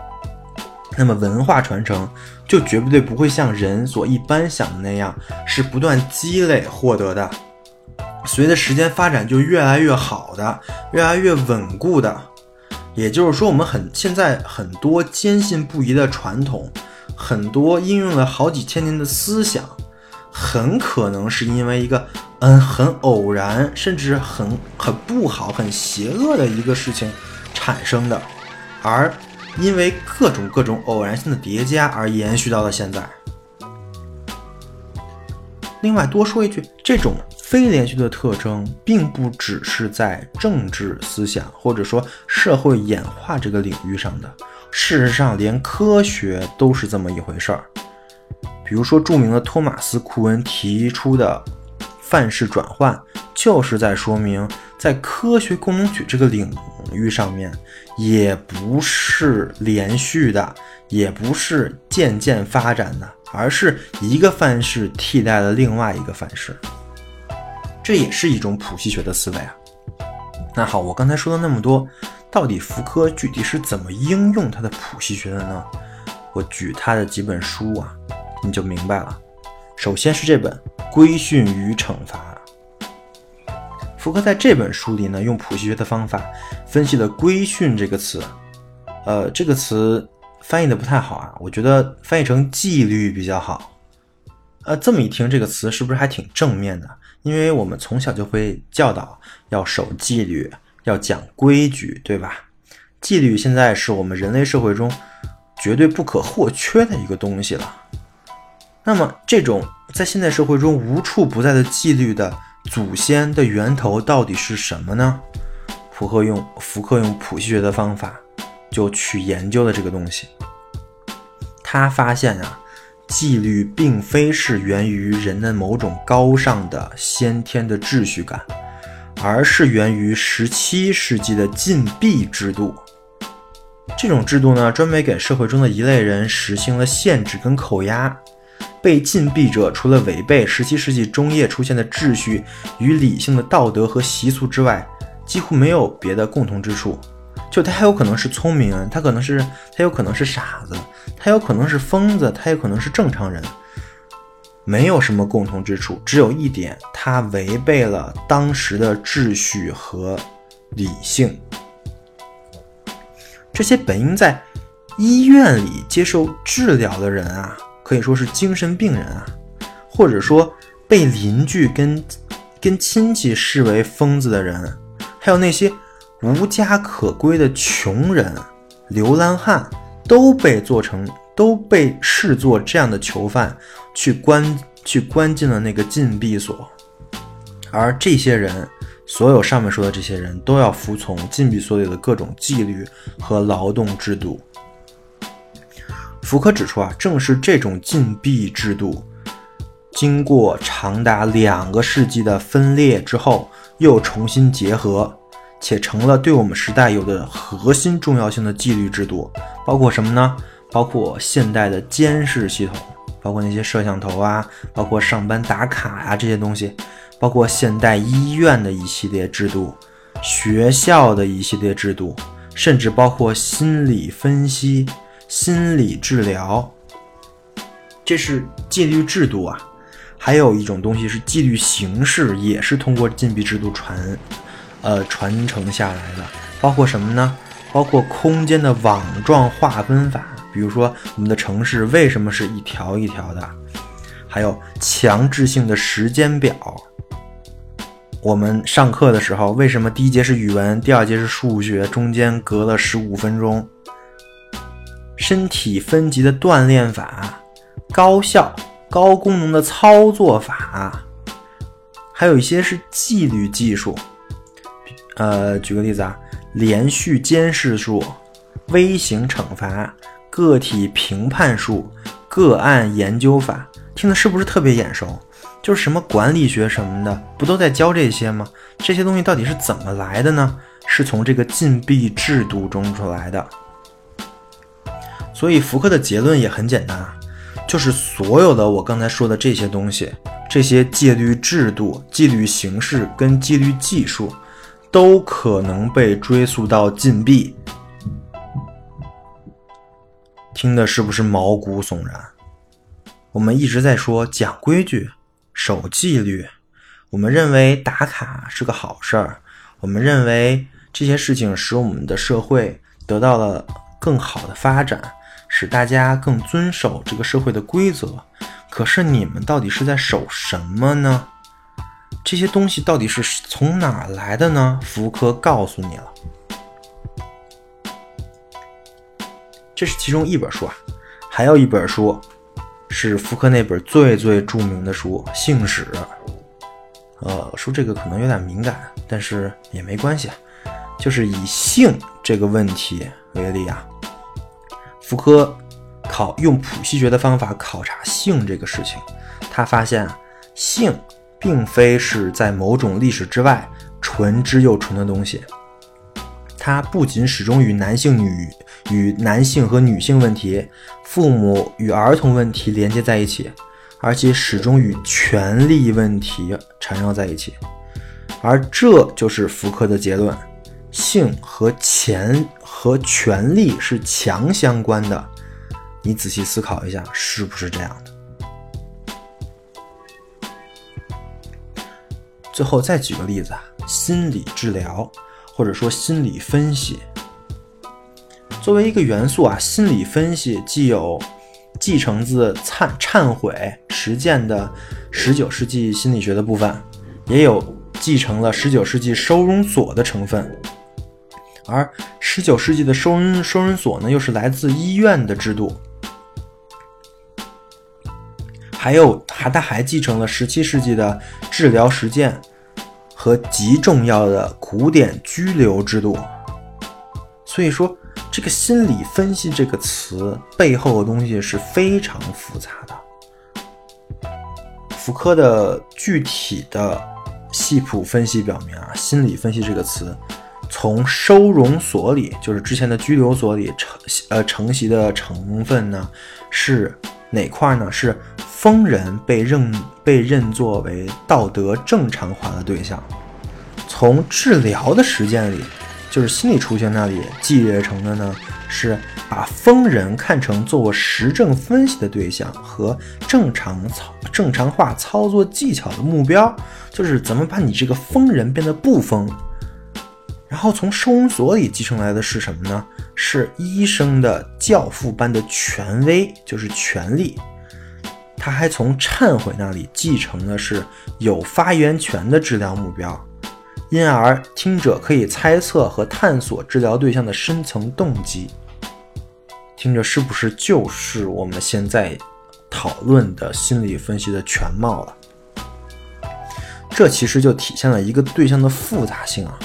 那么文化传承就绝对不会像人所一般想的那样，是不断积累获得的，随着时间发展就越来越好的，越来越稳固的。也就是说，我们很现在很多坚信不疑的传统，很多应用了好几千年的思想，很可能是因为一个嗯很偶然，甚至很很不好、很邪恶的一个事情产生的，而。因为各种各种偶然性的叠加而延续到了现在。另外，多说一句，这种非连续的特征，并不只是在政治思想或者说社会演化这个领域上的，事实上，连科学都是这么一回事儿。比如说，著名的托马斯·库恩提出的范式转换，就是在说明，在科学功能学这个领域上面。也不是连续的，也不是渐渐发展的，而是一个范式替代了另外一个范式，这也是一种谱系学的思维啊。那好，我刚才说了那么多，到底福柯具体是怎么应用他的谱系学的呢？我举他的几本书啊，你就明白了。首先是这本《规训与惩罚》。福柯在这本书里呢，用谱系学的方法分析了“规训”这个词，呃，这个词翻译的不太好啊，我觉得翻译成“纪律”比较好。呃，这么一听，这个词是不是还挺正面的？因为我们从小就会教导要守纪律，要讲规矩，对吧？纪律现在是我们人类社会中绝对不可或缺的一个东西了。那么，这种在现代社会中无处不在的纪律的。祖先的源头到底是什么呢？福柯用福克用谱系学的方法就去研究了这个东西。他发现啊，纪律并非是源于人的某种高尚的先天的秩序感，而是源于17世纪的禁闭制度。这种制度呢，专门给社会中的一类人实行了限制跟扣押。被禁闭者除了违背17世纪中叶出现的秩序与理性的道德和习俗之外，几乎没有别的共同之处。就他有可能是聪明人，他可能是他有可能是傻子，他有可能是疯子，他有可能是正常人，没有什么共同之处。只有一点，他违背了当时的秩序和理性。这些本应在医院里接受治疗的人啊。可以说是精神病人啊，或者说被邻居跟跟亲戚视为疯子的人，还有那些无家可归的穷人、流浪汉，都被做成都被视作这样的囚犯去关去关进了那个禁闭所，而这些人，所有上面说的这些人都要服从禁闭所里的各种纪律和劳动制度。福柯指出啊，正是这种禁闭制度，经过长达两个世纪的分裂之后，又重新结合，且成了对我们时代有的核心重要性的纪律制度。包括什么呢？包括现代的监视系统，包括那些摄像头啊，包括上班打卡呀这些东西，包括现代医院的一系列制度，学校的一系列制度，甚至包括心理分析。心理治疗，这是纪律制度啊。还有一种东西是纪律形式，也是通过禁闭制度传，呃传承下来的。包括什么呢？包括空间的网状划分法，比如说我们的城市为什么是一条一条的？还有强制性的时间表。我们上课的时候，为什么第一节是语文，第二节是数学，中间隔了十五分钟？身体分级的锻炼法，高效高功能的操作法，还有一些是纪律技术。呃，举个例子啊，连续监视术、微型惩罚、个体评判术、个案研究法，听的是不是特别眼熟？就是什么管理学什么的，不都在教这些吗？这些东西到底是怎么来的呢？是从这个禁闭制度中出来的。所以福克的结论也很简单，就是所有的我刚才说的这些东西，这些戒律制度、纪律形式跟纪律技术，都可能被追溯到禁闭。听的是不是毛骨悚然？我们一直在说讲规矩、守纪律，我们认为打卡是个好事儿，我们认为这些事情使我们的社会得到了更好的发展。使大家更遵守这个社会的规则，可是你们到底是在守什么呢？这些东西到底是从哪来的呢？福柯告诉你了，这是其中一本书啊，还有一本书是福柯那本最最著名的书《性史》。呃，说这个可能有点敏感，但是也没关系，就是以性这个问题为例啊。福柯考用谱系学的方法考察性这个事情，他发现啊，性并非是在某种历史之外纯之又纯的东西，它不仅始终与男性女与男性和女性问题、父母与儿童问题连接在一起，而且始终与权力问题缠绕在一起，而这就是福柯的结论。性和钱和权力是强相关的，你仔细思考一下，是不是这样的？最后再举个例子啊，心理治疗或者说心理分析，作为一个元素啊，心理分析既有继承自忏忏悔实践的十九世纪心理学的部分，也有继承了十九世纪收容所的成分。而十九世纪的收容收容所呢，又是来自医院的制度，还有还他还继承了十七世纪的治疗实践和极重要的古典拘留制度。所以说，这个心理分析这个词背后的东西是非常复杂的。福柯的具体的系谱分析表明啊，心理分析这个词。从收容所里，就是之前的拘留所里承呃承袭的成分呢，是哪块呢？是疯人被认被认作为道德正常化的对象。从治疗的实践里，就是心理出现那里继业成的呢，是把疯人看成做实证分析的对象和正常操正常化操作技巧的目标，就是怎么把你这个疯人变得不疯。然后从收容所里继承来的是什么呢？是医生的教父般的权威，就是权力。他还从忏悔那里继承的是有发言权的治疗目标，因而听者可以猜测和探索治疗对象的深层动机。听着是不是就是我们现在讨论的心理分析的全貌了？这其实就体现了一个对象的复杂性啊。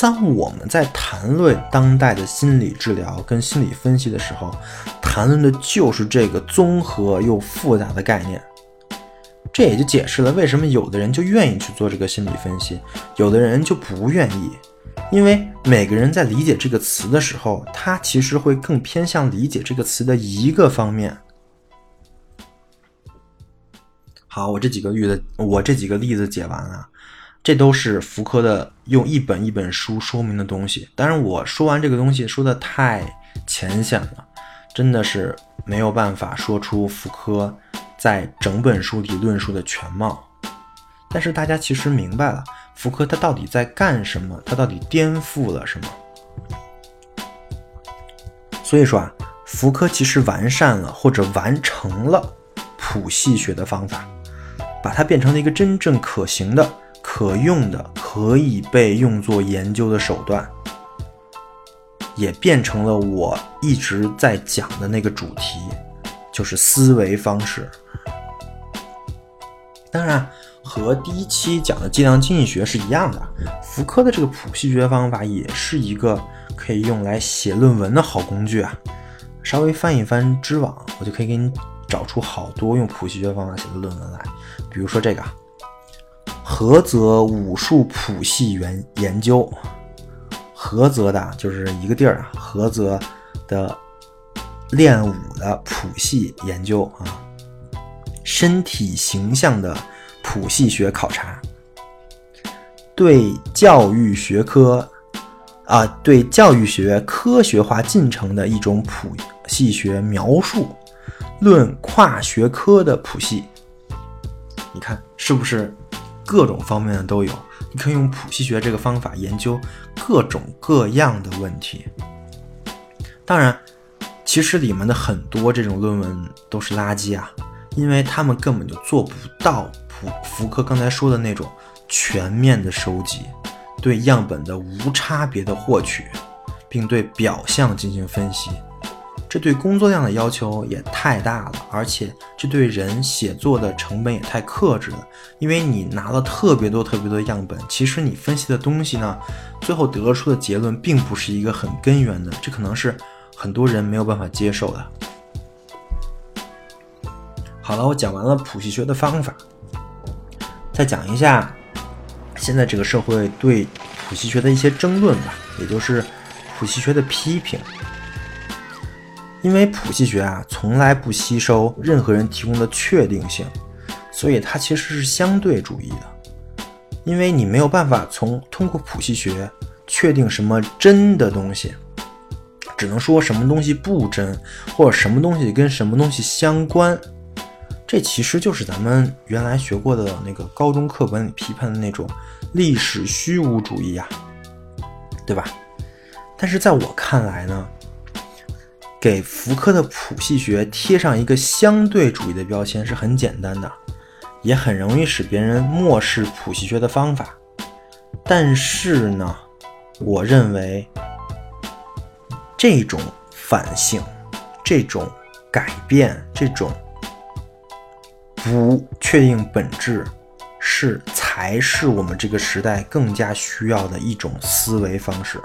当我们在谈论当代的心理治疗跟心理分析的时候，谈论的就是这个综合又复杂的概念。这也就解释了为什么有的人就愿意去做这个心理分析，有的人就不愿意。因为每个人在理解这个词的时候，他其实会更偏向理解这个词的一个方面。好，我这几个例子，我这几个例子解完了。这都是福柯的用一本一本书说明的东西。当然，我说完这个东西说的太浅显了，真的是没有办法说出福柯在整本书里论述的全貌。但是大家其实明白了，福柯他到底在干什么？他到底颠覆了什么？所以说啊，福柯其实完善了或者完成了谱系学的方法，把它变成了一个真正可行的。可用的、可以被用作研究的手段，也变成了我一直在讲的那个主题，就是思维方式。当然，和第一期讲的计量经济学是一样的，福柯的这个谱系学方法也是一个可以用来写论文的好工具啊。稍微翻一翻知网，我就可以给你找出好多用谱系学方法写的论文来，比如说这个。菏泽武术谱系研研究，菏泽的就是一个地儿啊。菏泽的练武的谱系研究啊，身体形象的谱系学考察，对教育学科啊，对教育学科学化进程的一种谱系学描述，论跨学科的谱系，你看是不是？各种方面的都有，你可以用谱系学这个方法研究各种各样的问题。当然，其实里面的很多这种论文都是垃圾啊，因为他们根本就做不到普福克刚才说的那种全面的收集，对样本的无差别的获取，并对表象进行分析。这对工作量的要求也太大了，而且这对人写作的成本也太克制了。因为你拿了特别多、特别多样本，其实你分析的东西呢，最后得出的结论并不是一个很根源的，这可能是很多人没有办法接受的。好了，我讲完了谱系学的方法，再讲一下现在这个社会对谱系学的一些争论吧，也就是谱系学的批评。因为谱系学啊，从来不吸收任何人提供的确定性，所以它其实是相对主义的。因为你没有办法从通过谱系学确定什么真的东西，只能说什么东西不真，或者什么东西跟什么东西相关。这其实就是咱们原来学过的那个高中课本里批判的那种历史虚无主义呀，对吧？但是在我看来呢。给福柯的谱系学贴上一个相对主义的标签是很简单的，也很容易使别人漠视谱系学的方法。但是呢，我认为这种反省、这种改变、这种不确定本质，是才是我们这个时代更加需要的一种思维方式。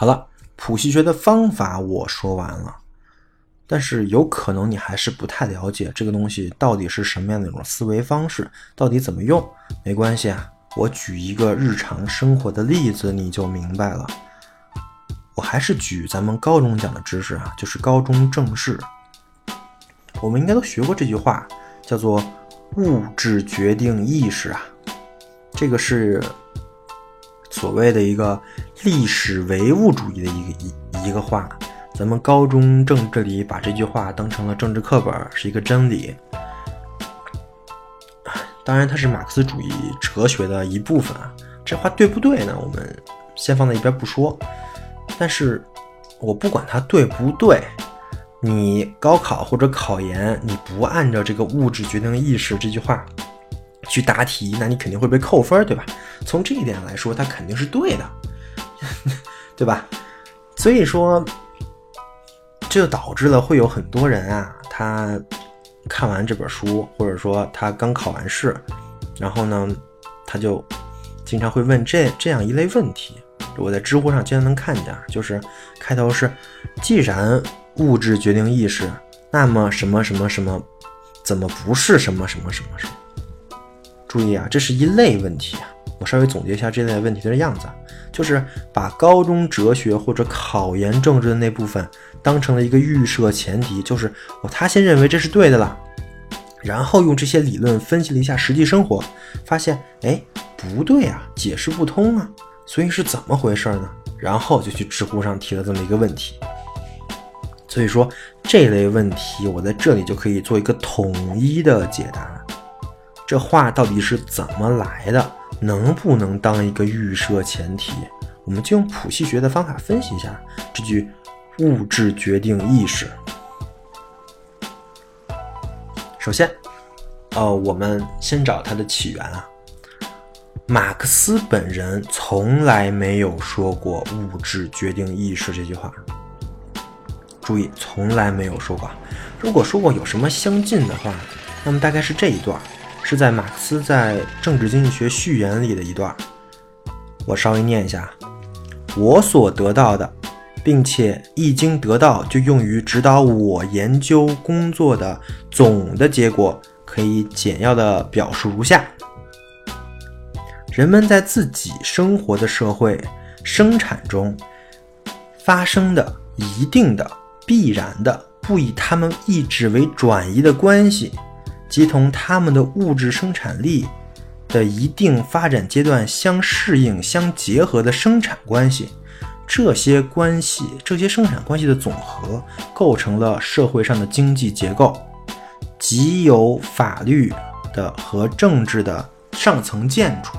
好了，谱系学的方法我说完了，但是有可能你还是不太了解这个东西到底是什么样的一种思维方式，到底怎么用？没关系啊，我举一个日常生活的例子你就明白了。我还是举咱们高中讲的知识啊，就是高中政治，我们应该都学过这句话，叫做“物质决定意识”啊，这个是。所谓的一个历史唯物主义的一个一一个话，咱们高中政治里把这句话当成了政治课本，是一个真理。当然，它是马克思主义哲学的一部分啊。这话对不对呢？我们先放在一边不说。但是我不管它对不对，你高考或者考研，你不按照这个物质决定意识这句话去答题，那你肯定会被扣分，对吧？从这一点来说，他肯定是对的，对吧？所以说，这就导致了会有很多人啊，他看完这本书，或者说他刚考完试，然后呢，他就经常会问这这样一类问题。我在知乎上经常能看见，就是开头是“既然物质决定意识，那么什么什么什么，怎么不是什么什么什么什么？”注意啊，这是一类问题啊。我稍微总结一下这类问题的样子，就是把高中哲学或者考研政治的那部分当成了一个预设前提，就是哦，他先认为这是对的了，然后用这些理论分析了一下实际生活，发现哎不对啊，解释不通啊。所以是怎么回事呢？然后就去知乎上提了这么一个问题。所以说这类问题，我在这里就可以做一个统一的解答。这话到底是怎么来的？能不能当一个预设前提？我们就用谱系学的方法分析一下这句“物质决定意识”。首先，呃，我们先找它的起源啊。马克思本人从来没有说过“物质决定意识”这句话。注意，从来没有说过。如果说过有什么相近的话，那么大概是这一段，是在马克思在《政治经济学序言》里的一段。我稍微念一下：我所得到的，并且一经得到就用于指导我研究工作的总的结果，可以简要的表述如下。人们在自己生活的社会生产中发生的一定的必然的不以他们意志为转移的关系，即同他们的物质生产力的一定发展阶段相适应、相结合的生产关系，这些关系、这些生产关系的总和，构成了社会上的经济结构，即有法律的和政治的上层建筑。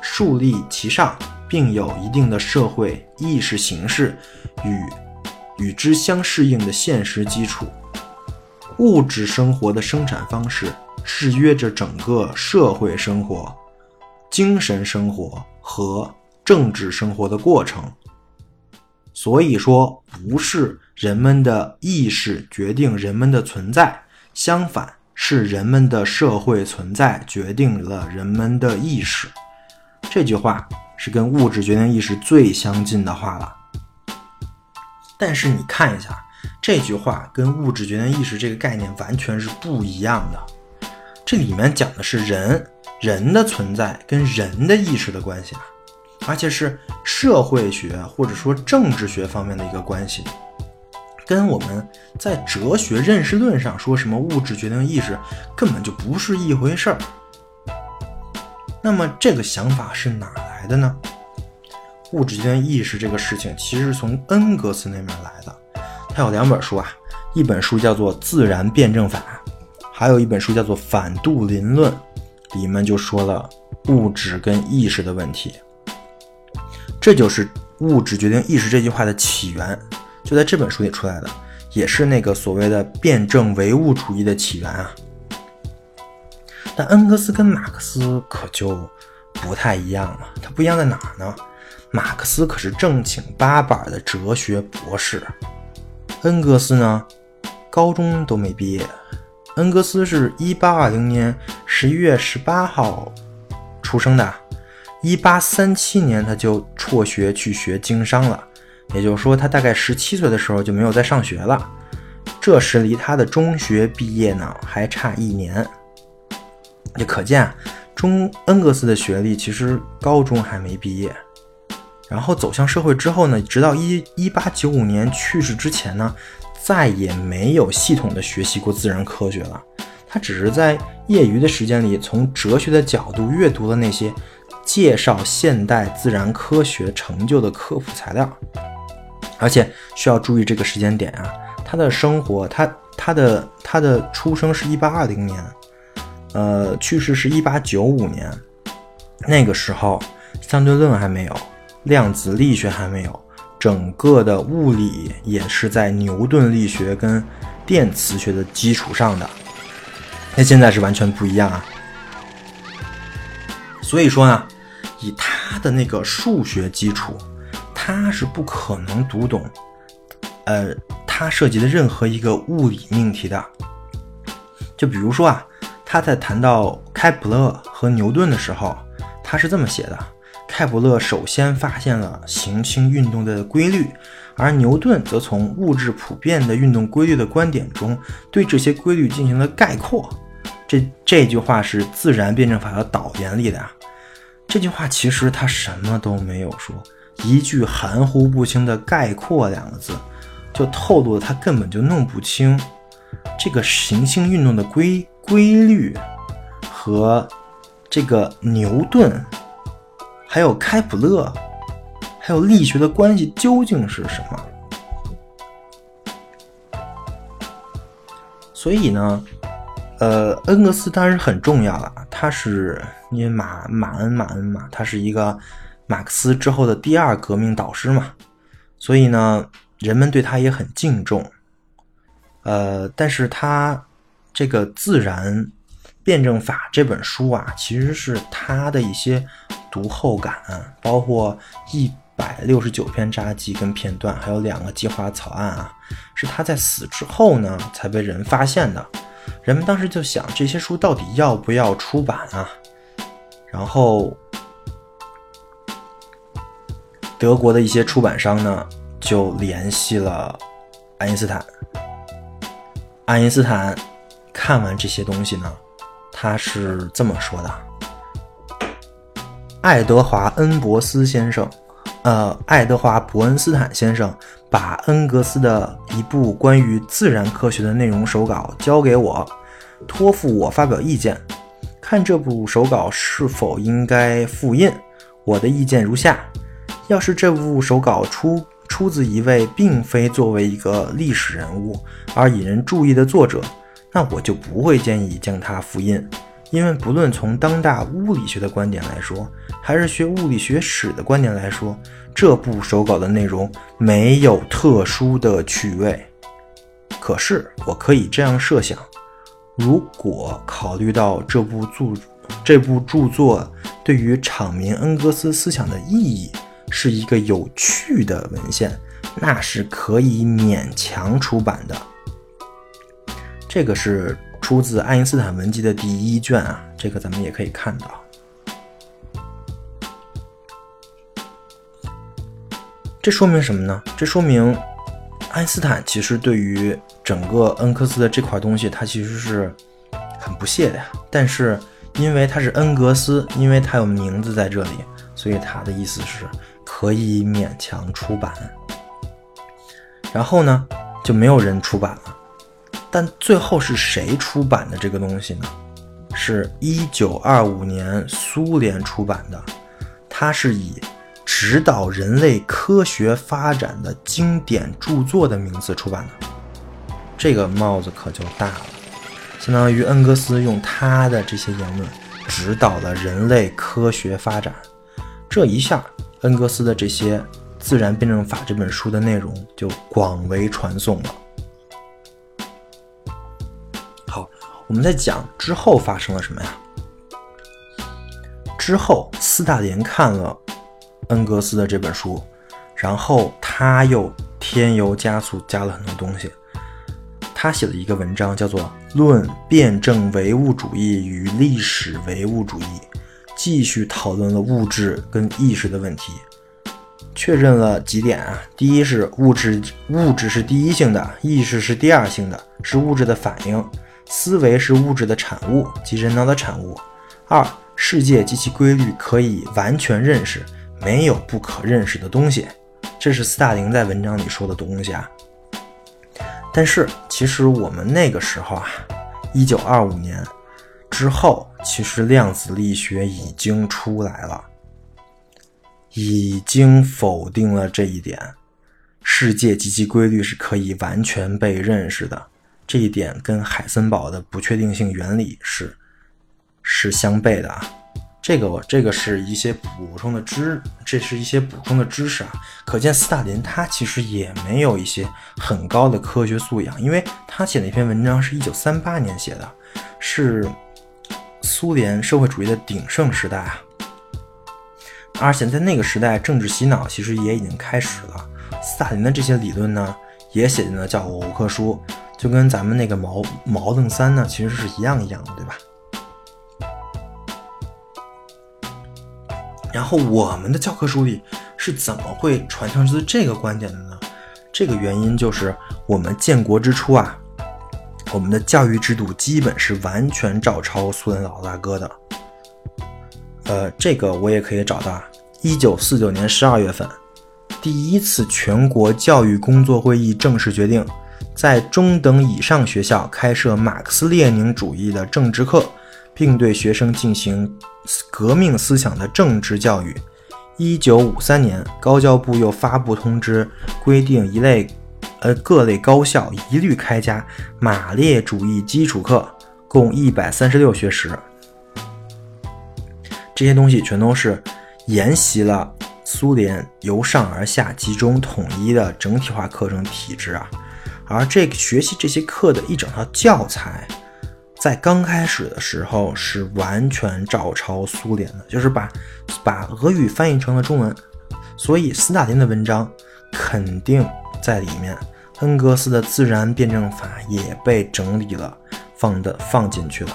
树立其上，并有一定的社会意识形式与与之相适应的现实基础。物质生活的生产方式制约着整个社会生活、精神生活和政治生活的过程。所以说，不是人们的意识决定人们的存在，相反是人们的社会存在决定了人们的意识。这句话是跟物质决定意识最相近的话了，但是你看一下，这句话跟物质决定意识这个概念完全是不一样的。这里面讲的是人人的存在跟人的意识的关系啊，而且是社会学或者说政治学方面的一个关系，跟我们在哲学认识论上说什么物质决定意识根本就不是一回事儿。那么这个想法是哪来的呢？物质决定意识这个事情其实是从恩格斯那边来的。他有两本书啊，一本书叫做《自然辩证法》，还有一本书叫做《反杜林论》，里面就说了物质跟意识的问题。这就是物质决定意识这句话的起源，就在这本书里出来的，也是那个所谓的辩证唯物主义的起源啊。但恩格斯跟马克思可就不太一样了，他不一样在哪儿呢？马克思可是正经八百的哲学博士，恩格斯呢，高中都没毕业。恩格斯是一八二零年十一月十八号出生的，一八三七年他就辍学去学经商了，也就是说，他大概十七岁的时候就没有再上学了。这时离他的中学毕业呢还差一年。也可见，中恩格斯的学历其实高中还没毕业，然后走向社会之后呢，直到一一八九五年去世之前呢，再也没有系统的学习过自然科学了。他只是在业余的时间里，从哲学的角度阅读了那些介绍现代自然科学成就的科普材料。而且需要注意这个时间点啊，他的生活，他他的他的出生是一八二零年。呃，去世是一八九五年，那个时候相对论还没有，量子力学还没有，整个的物理也是在牛顿力学跟电磁学的基础上的。那现在是完全不一样啊。所以说呢，以他的那个数学基础，他是不可能读懂，呃，他涉及的任何一个物理命题的。就比如说啊，他在谈到开普勒和牛顿的时候，他是这么写的：开普勒首先发现了行星运动的规律，而牛顿则从物质普遍的运动规律的观点中，对这些规律进行了概括。这这句话是自然辩证法的导言里的。这句话其实他什么都没有说，一句含糊不清的“概括”两个字，就透露了他根本就弄不清这个行星运动的规规律和这个牛顿、还有开普勒、还有力学的关系究竟是什么。所以呢？呃，恩格斯当然很重要了，他是因为马马恩马恩嘛，他是一个马克思之后的第二革命导师嘛，所以呢，人们对他也很敬重。呃，但是他这个《自然辩证法》这本书啊，其实是他的一些读后感，包括一百六十九篇札记跟片段，还有两个计划草案啊，是他在死之后呢才被人发现的。人们当时就想，这些书到底要不要出版啊？然后，德国的一些出版商呢，就联系了爱因斯坦。爱因斯坦看完这些东西呢，他是这么说的：爱德华·恩伯斯先生，呃，爱德华·伯恩斯坦先生。把恩格斯的一部关于自然科学的内容手稿交给我，托付我发表意见，看这部手稿是否应该复印。我的意见如下：要是这部手稿出出自一位并非作为一个历史人物而引人注意的作者，那我就不会建议将它复印。因为不论从当代物理学的观点来说，还是学物理学史的观点来说，这部手稿的内容没有特殊的趣味。可是，我可以这样设想：如果考虑到这部著这部著作对于场民恩格斯思想的意义是一个有趣的文献，那是可以勉强出版的。这个是。出自爱因斯坦文集的第一卷啊，这个咱们也可以看到。这说明什么呢？这说明爱因斯坦其实对于整个恩格斯的这块东西，他其实是很不屑的呀。但是因为他是恩格斯，因为他有名字在这里，所以他的意思是可以勉强出版。然后呢，就没有人出版了。但最后是谁出版的这个东西呢？是一九二五年苏联出版的，它是以指导人类科学发展的经典著作的名字出版的。这个帽子可就大了，相当于恩格斯用他的这些言论指导了人类科学发展。这一下，恩格斯的这些《自然辩证法》这本书的内容就广为传颂了。我们在讲之后发生了什么呀？之后，斯大林看了恩格斯的这本书，然后他又添油加醋加了很多东西。他写了一个文章，叫做《论辩证唯物主义与历史唯物主义》，继续讨论了物质跟意识的问题，确认了几点啊。第一是物质，物质是第一性的，意识是第二性的，是物质的反应。思维是物质的产物及人脑的产物。二，世界及其规律可以完全认识，没有不可认识的东西。这是斯大林在文章里说的东西啊。但是，其实我们那个时候啊，一九二五年之后，其实量子力学已经出来了，已经否定了这一点：世界及其规律是可以完全被认识的。这一点跟海森堡的不确定性原理是是相悖的啊，这个我这个是一些补充的知，这是一些补充的知识啊。可见斯大林他其实也没有一些很高的科学素养，因为他写那篇文章是一九三八年写的，是苏联社会主义的鼎盛时代啊。而且在那个时代，政治洗脑其实也已经开始了。斯大林的这些理论呢，也写进了教科书，就跟咱们那个矛矛盾三呢，其实是一样一样的，对吧？然后我们的教科书里是怎么会传承出这个观点的呢？这个原因就是我们建国之初啊，我们的教育制度基本是完全照抄苏联老大哥的。呃，这个我也可以找到。一九四九年十二月份，第一次全国教育工作会议正式决定，在中等以上学校开设马克思列宁主义的政治课，并对学生进行革命思想的政治教育。一九五三年，高教部又发布通知，规定一类，呃，各类高校一律开加马列主义基础课，共一百三十六学时。这些东西全都是沿袭了苏联由上而下集中统一的整体化课程体制啊，而这个学习这些课的一整套教材，在刚开始的时候是完全照抄苏联的，就是把把俄语翻译成了中文，所以斯大林的文章肯定在里面，恩格斯的自然辩证法也被整理了，放的放进去了。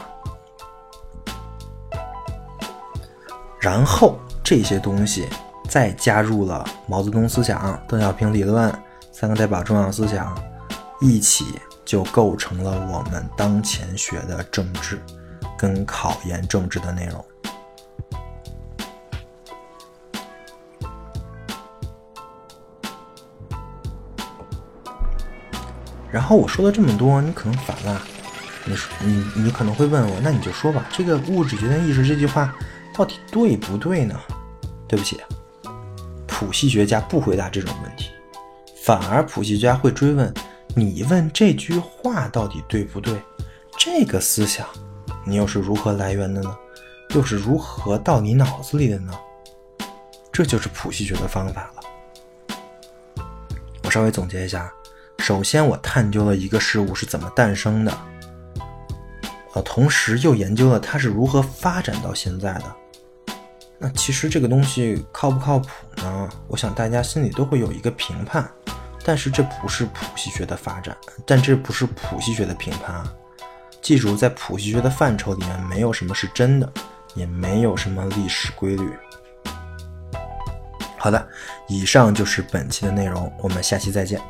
然后这些东西再加入了毛泽东思想、邓小平理论三个代表重要思想，一起就构成了我们当前学的政治跟考研政治的内容。然后我说了这么多，你可能烦了，你说你你可能会问我，那你就说吧，这个物质决定意识这句话。到底对不对呢？对不起，普系学家不回答这种问题，反而普系学家会追问：你问这句话到底对不对？这个思想你又是如何来源的呢？又是如何到你脑子里的呢？这就是谱系学的方法了。我稍微总结一下：首先，我探究了一个事物是怎么诞生的，呃，同时又研究了它是如何发展到现在的。那其实这个东西靠不靠谱呢？我想大家心里都会有一个评判，但是这不是谱系学的发展，但这不是谱系学的评判啊！记住，在谱系学的范畴里面，没有什么是真的，也没有什么历史规律。好的，以上就是本期的内容，我们下期再见。